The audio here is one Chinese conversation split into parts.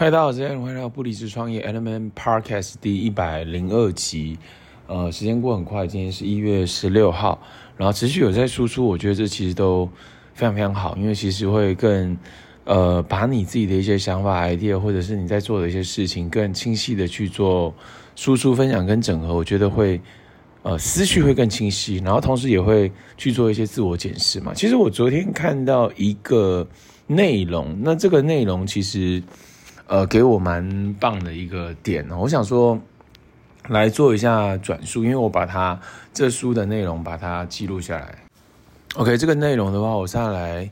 嗨，大家好，今天欢迎来到不离职创业 Element Podcast 第一百零二集。呃，时间过很快，今天是一月十六号，然后持续有在输出，我觉得这其实都非常非常好，因为其实会更呃把你自己的一些想法、idea，或者是你在做的一些事情，更清晰的去做输出、分享跟整合，我觉得会呃思绪会更清晰，然后同时也会去做一些自我检视嘛。其实我昨天看到一个内容，那这个内容其实。呃，给我蛮棒的一个点哦，我想说来做一下转述，因为我把它这书的内容把它记录下来。OK，这个内容的话，我下来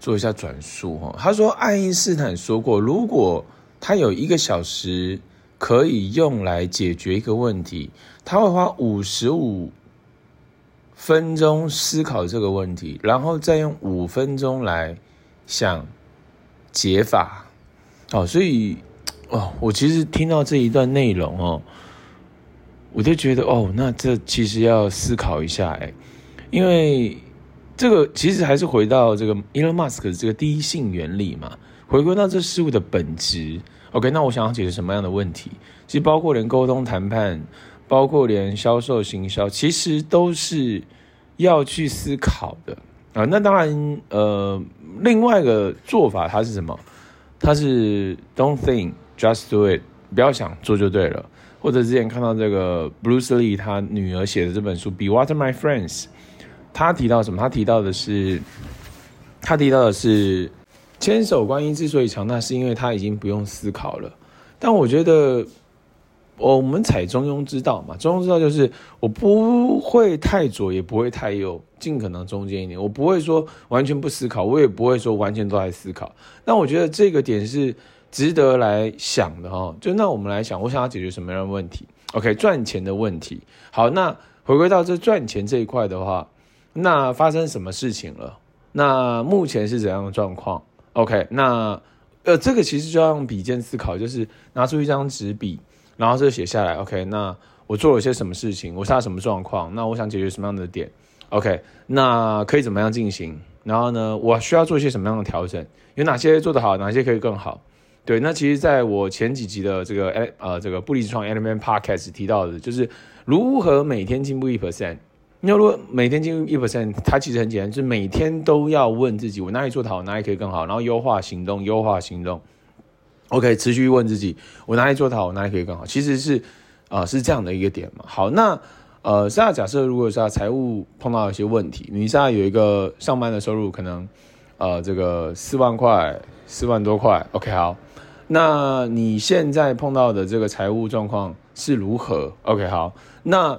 做一下转述哈。他说，爱因斯坦说过，如果他有一个小时可以用来解决一个问题，他会花五十五分钟思考这个问题，然后再用五分钟来想解法。哦，所以哦，我其实听到这一段内容哦，我就觉得哦，那这其实要思考一下哎，因为这个其实还是回到这个 Elon Musk 的这个第一性原理嘛，回归到这事物的本质。OK，那我想要解决什么样的问题？其实包括连沟通谈判，包括连销售行销，其实都是要去思考的啊。那当然，呃，另外一个做法它是什么？他是 Don't think, just do it，不要想，做就对了。或者之前看到这个 Bruce Lee 他女儿写的这本书《Be Water My Friends》，他提到什么？他提到的是，他提到的是，千手观音之所以强大，是因为他已经不用思考了。但我觉得。我们采中庸之道嘛，中庸之道就是我不会太左，也不会太右，尽可能中间一点。我不会说完全不思考，我也不会说完全都在思考。那我觉得这个点是值得来想的哈。就那我们来想，我想要解决什么样的问题？OK，赚钱的问题。好，那回归到这赚钱这一块的话，那发生什么事情了？那目前是怎样的状况？OK，那呃，这个其实就要用笔尖思考，就是拿出一张纸笔。然后这写下来，OK，那我做了些什么事情？我是什么状况？那我想解决什么样的点？OK，那可以怎么样进行？然后呢，我需要做一些什么样的调整？有哪些做得好？哪些可以更好？对，那其实在我前几集的这个呃这个不离职创 Element Podcast 提到的，就是如何每天进步一 percent。那如果每天进步一 percent，它其实很简单，就是每天都要问自己，我哪里做得好，哪里可以更好，然后优化行动，优化行动。OK，持续问自己，我哪里做得好，哪里可以更好？其实是，啊、呃，是这样的一个点嘛。好，那呃，现在假设如果是财务碰到一些问题，你现在有一个上班的收入，可能呃这个四万块，四万多块。OK，好，那你现在碰到的这个财务状况是如何？OK，好，那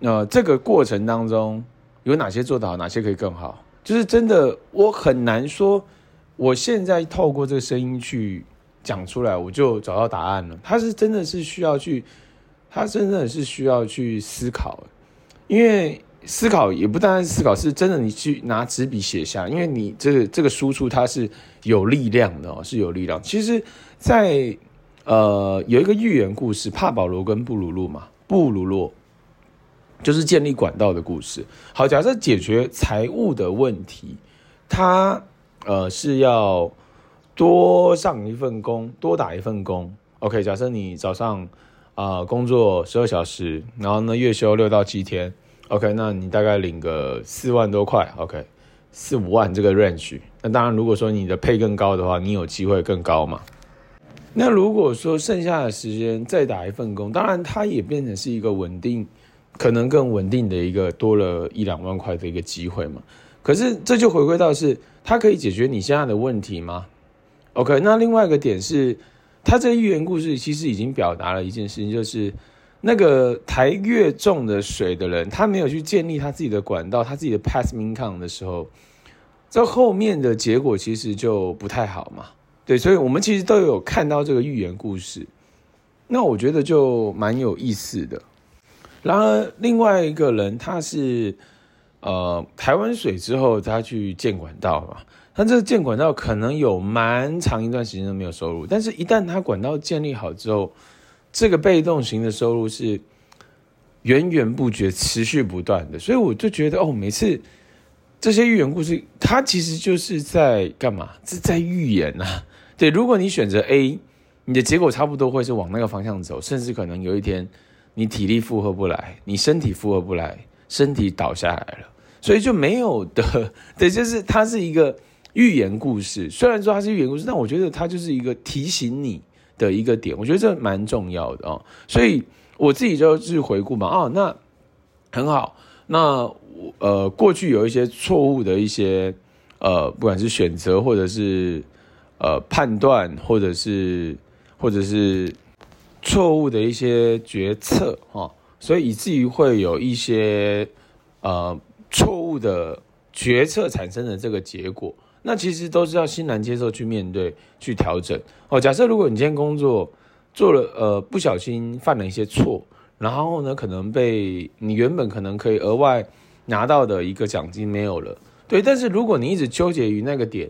呃这个过程当中有哪些做得好，哪些可以更好？就是真的，我很难说，我现在透过这个声音去。讲出来我就找到答案了。他是真的是需要去，他真的是需要去思考，因为思考也不单单是思考，是真的你去拿纸笔写下，因为你这个这个输出它是有力量的哦，是有力量。其实在，呃有一个寓言故事，帕保罗跟布鲁洛嘛，布鲁洛就是建立管道的故事。好，假设解决财务的问题，他呃是要。多上一份工，多打一份工。OK，假设你早上啊、工作十二小时，然后呢月休六到七天。OK，那你大概领个四万多块。OK，四五万这个 range。那当然，如果说你的配更高的话，你有机会更高嘛。那如果说剩下的时间再打一份工，当然它也变成是一个稳定，可能更稳定的一个多了一两万块的一个机会嘛。可是这就回归到是，它可以解决你现在的问题吗？OK，那另外一个点是，他这个寓言故事其实已经表达了一件事情，就是那个抬越重的水的人，他没有去建立他自己的管道，他自己的 pass income 的时候，这后面的结果其实就不太好嘛。对，所以我们其实都有看到这个寓言故事，那我觉得就蛮有意思的。然而，另外一个人他是呃抬完水之后，他去建管道嘛。他这个建管道可能有蛮长一段时间都没有收入，但是一旦他管道建立好之后，这个被动型的收入是源源不绝、持续不断的。所以我就觉得，哦，每次这些寓言故事，它其实就是在干嘛？是在预言呐。对，如果你选择 A，你的结果差不多会是往那个方向走，甚至可能有一天你体力负荷不来，你身体负荷不来，身体倒下来了，所以就没有的。对，就是它是一个寓言故事。虽然说它是寓言故事，但我觉得它就是一个提醒你的一个点。我觉得这蛮重要的哦。所以我自己就去回顾嘛，哦，那很好。那呃，过去有一些错误的一些呃，不管是选择或者是呃判断，或者是或者是错误的一些决策哈，所以以至于会有一些呃错误的决策产生的这个结果，那其实都是要欣然接受去面对去调整哦。假设如果你今天工作做了呃不小心犯了一些错。然后呢，可能被你原本可能可以额外拿到的一个奖金没有了，对。但是如果你一直纠结于那个点，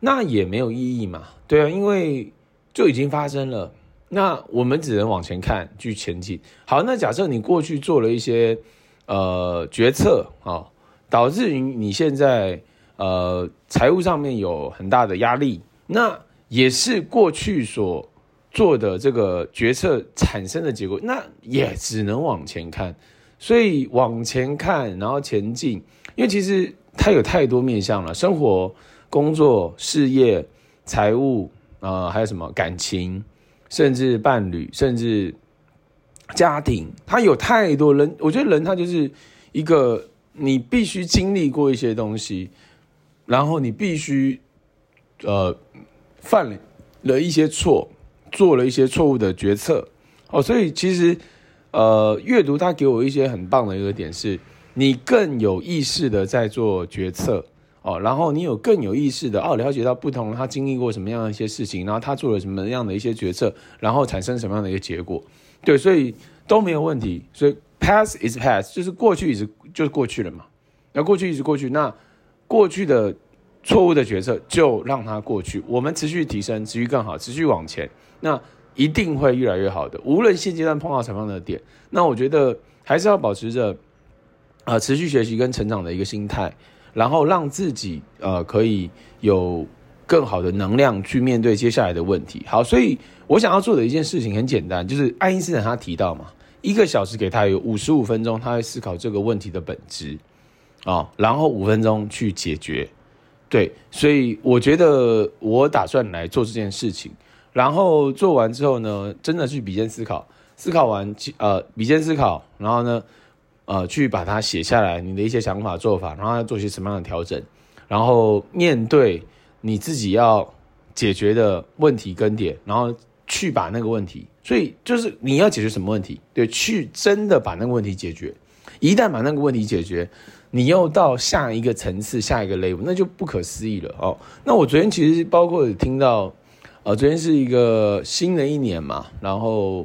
那也没有意义嘛，对啊，因为就已经发生了。那我们只能往前看，去前进。好，那假设你过去做了一些呃决策啊，导致于你现在呃财务上面有很大的压力，那也是过去所。做的这个决策产生的结果，那也只能往前看，所以往前看，然后前进，因为其实它有太多面向了，生活、工作、事业、财务，呃，还有什么感情，甚至伴侣，甚至家庭，它有太多人。我觉得人他就是一个，你必须经历过一些东西，然后你必须呃犯了一些错。做了一些错误的决策，哦，所以其实，呃，阅读它给我一些很棒的一个点是，你更有意识的在做决策，哦，然后你有更有意识的哦，了解到不同他经历过什么样的一些事情，然后他做了什么样的一些决策，然后产生什么样的一个结果，对，所以都没有问题，所以 past is past，就是过去一直就是过去了嘛，那过去一直过去，那过去的错误的决策就让它过去，我们持续提升，持续更好，持续往前。那一定会越来越好的。无论现阶段碰到什么样的点，那我觉得还是要保持着呃持续学习跟成长的一个心态，然后让自己呃可以有更好的能量去面对接下来的问题。好，所以我想要做的一件事情很简单，就是爱因斯坦他提到嘛，一个小时给他有五十五分钟，他会思考这个问题的本质啊，然后五分钟去解决。对，所以我觉得我打算来做这件事情。然后做完之后呢，真的去笔尖思考，思考完，呃，笔尖思考，然后呢，呃，去把它写下来，你的一些想法、做法，然后要做些什么样的调整，然后面对你自己要解决的问题跟点，然后去把那个问题，所以就是你要解决什么问题，对，去真的把那个问题解决。一旦把那个问题解决，你又到下一个层次、下一个 level，那就不可思议了哦。那我昨天其实包括听到。呃，昨天是一个新的一年嘛，然后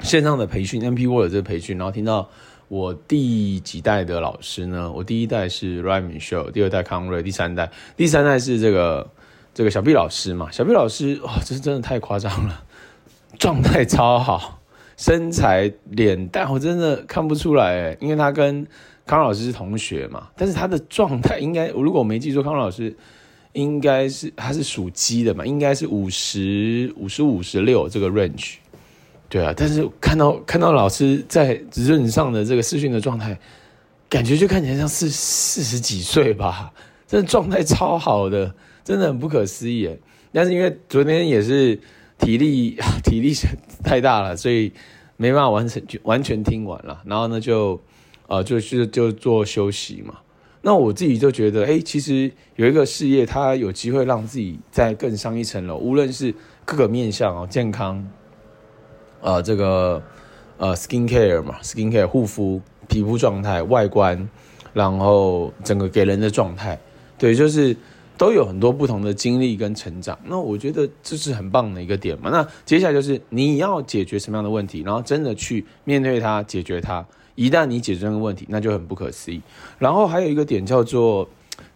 线上的培训，MP World 这个培训，然后听到我第几代的老师呢？我第一代是 Ryan Show，第二代康瑞，第三代，第三代是这个这个小毕老师嘛。小毕老师哇，这是真的太夸张了，状态超好，身材脸蛋我真的看不出来诶，因为他跟康老师是同学嘛，但是他的状态应该，如果我没记错，康老师。应该是他是属鸡的嘛，应该是五十五十五十六这个 range，对啊。但是看到看到老师在任上的这个视讯的状态，感觉就看起来像是四十几岁吧，真的状态超好的，真的很不可思议。但是因为昨天也是体力 体力太大了，所以没办法完成完全听完了。然后呢，就呃就是就做休息嘛。那我自己就觉得，哎、其实有一个事业，它有机会让自己再更上一层楼，无论是各个面向哦，健康，呃，这个呃，skin care 嘛，skin care 护肤、皮肤状态、外观，然后整个给人的状态，对，就是都有很多不同的经历跟成长。那我觉得这是很棒的一个点嘛。那接下来就是你要解决什么样的问题，然后真的去面对它，解决它。一旦你解决这个问题，那就很不可思议。然后还有一个点叫做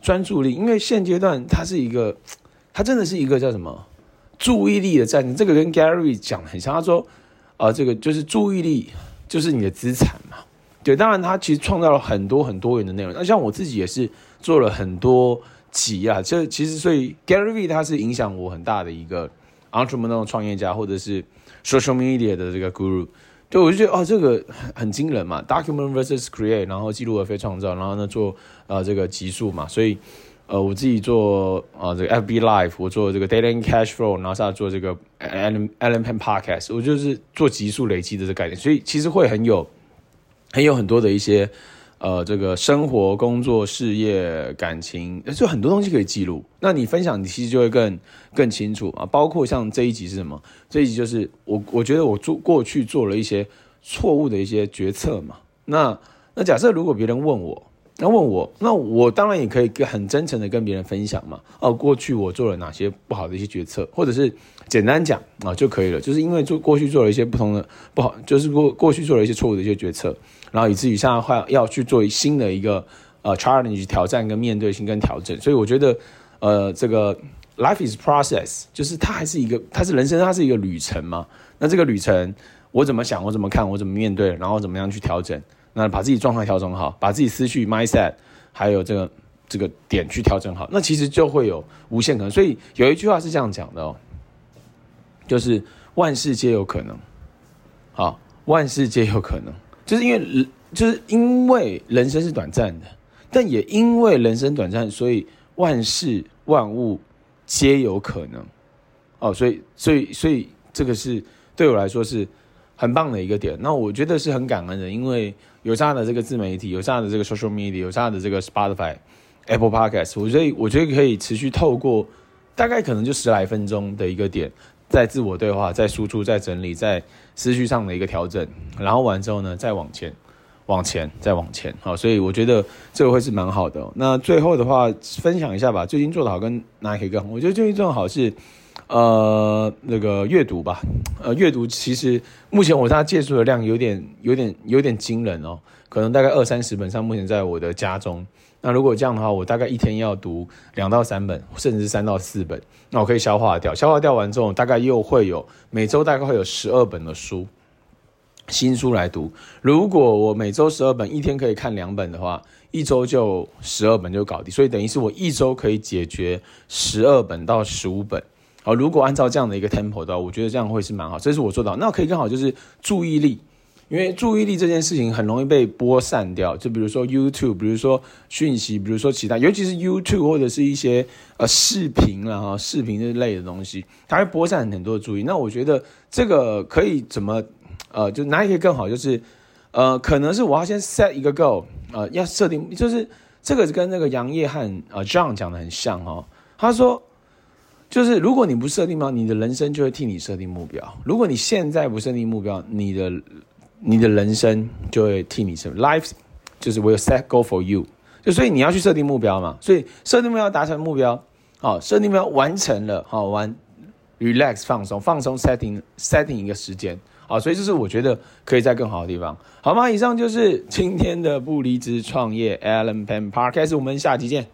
专注力，因为现阶段它是一个，它真的是一个叫什么注意力的战争。这个跟 Gary 讲很像，他说，呃，这个就是注意力就是你的资产嘛。对，当然他其实创造了很多很多元的内容。那像我自己也是做了很多集啊，这其实所以 Gary 他是影响我很大的一个 entrepreneur 创业家，或者是 social media 的这个 guru。对，我就觉得哦，这个很很惊人嘛，document versus create，然后记录而非创造，然后呢做啊这个极速嘛，所以呃我自己做啊这个 FB Live，我做这个 Daily Cash Flow，然后现在做这个 Alan Alan Pen podcast，我就是做极速累积的这个概念，所以其实会很有很有很多的一些。呃，这个生活、工作、事业、感情，就很多东西可以记录。那你分享，你其实就会更更清楚啊。包括像这一集是什么？这一集就是我，我觉得我做过去做了一些错误的一些决策嘛。那那假设如果别人问我，那问我，那我当然也可以很真诚的跟别人分享嘛。哦，过去我做了哪些不好的一些决策，或者是简单讲啊就可以了。就是因为做过去做了一些不同的不好，就是过过去做了一些错误的一些决策。然后以至于现在话要去做新的一个呃 challenge 挑战跟面对性跟调整，所以我觉得呃这个 life is process 就是它还是一个它是人生它是一个旅程嘛。那这个旅程我怎么想我怎么看我怎么面对，然后怎么样去调整，那把自己状态调整好，把自己思绪 mindset 还有这个这个点去调整好，那其实就会有无限可能。所以有一句话是这样讲的哦，就是万事皆有可能，好，万事皆有可能。就是因为，就是因为人生是短暂的，但也因为人生短暂，所以万事万物皆有可能。哦，所以，所以，所以这个是对我来说是很棒的一个点。那我觉得是很感恩的，因为有这样的这个自媒体，有这样的这个 social media，有这样的这个 Spotify、Apple Podcast，我觉得我觉得可以持续透过大概可能就十来分钟的一个点。在自我对话，在输出，在整理，在思绪上的一个调整，然后完之后呢，再往前，往前，再往前，好，所以我觉得这个会是蛮好的。那最后的话，分享一下吧。最近做的好跟哪里可以更好？我觉得最近做的好是，呃，那个阅读吧。呃，阅读其实目前我大家借书的量有点、有点、有点惊人哦，可能大概二三十本上，目前在我的家中。那如果这样的话，我大概一天要读两到三本，甚至是三到四本，那我可以消化掉。消化掉完之后，大概又会有每周大概会有十二本的书，新书来读。如果我每周十二本，一天可以看两本的话，一周就十二本就搞定。所以等于是我一周可以解决十二本到十五本。好，如果按照这样的一个 tempo 的话，我觉得这样会是蛮好。这是我做到。那可以更好就是注意力。因为注意力这件事情很容易被播散掉，就比如说 YouTube，比如说讯息，比如说其他，尤其是 YouTube 或者是一些呃视频啊哈，视频这类的东西，它会播散很多的注意。那我觉得这个可以怎么呃，就哪里可以更好？就是呃，可能是我要先 set 一个 goal，呃，要设定，就是这个跟那个杨业翰呃 John 讲的很像哦。他说，就是如果你不设定目标，你的人生就会替你设定目标。如果你现在不设定目标，你的你的人生就会替你设 life，就是 will set go for you，就所以你要去设定目标嘛，所以设定目标达成目标，好，设定目标完成了，好完，relax 放松放松 setting setting 一个时间，好，所以这是我觉得可以在更好的地方，好吗？以上就是今天的不离职创业 Allen Peng Podcast，我们下期见。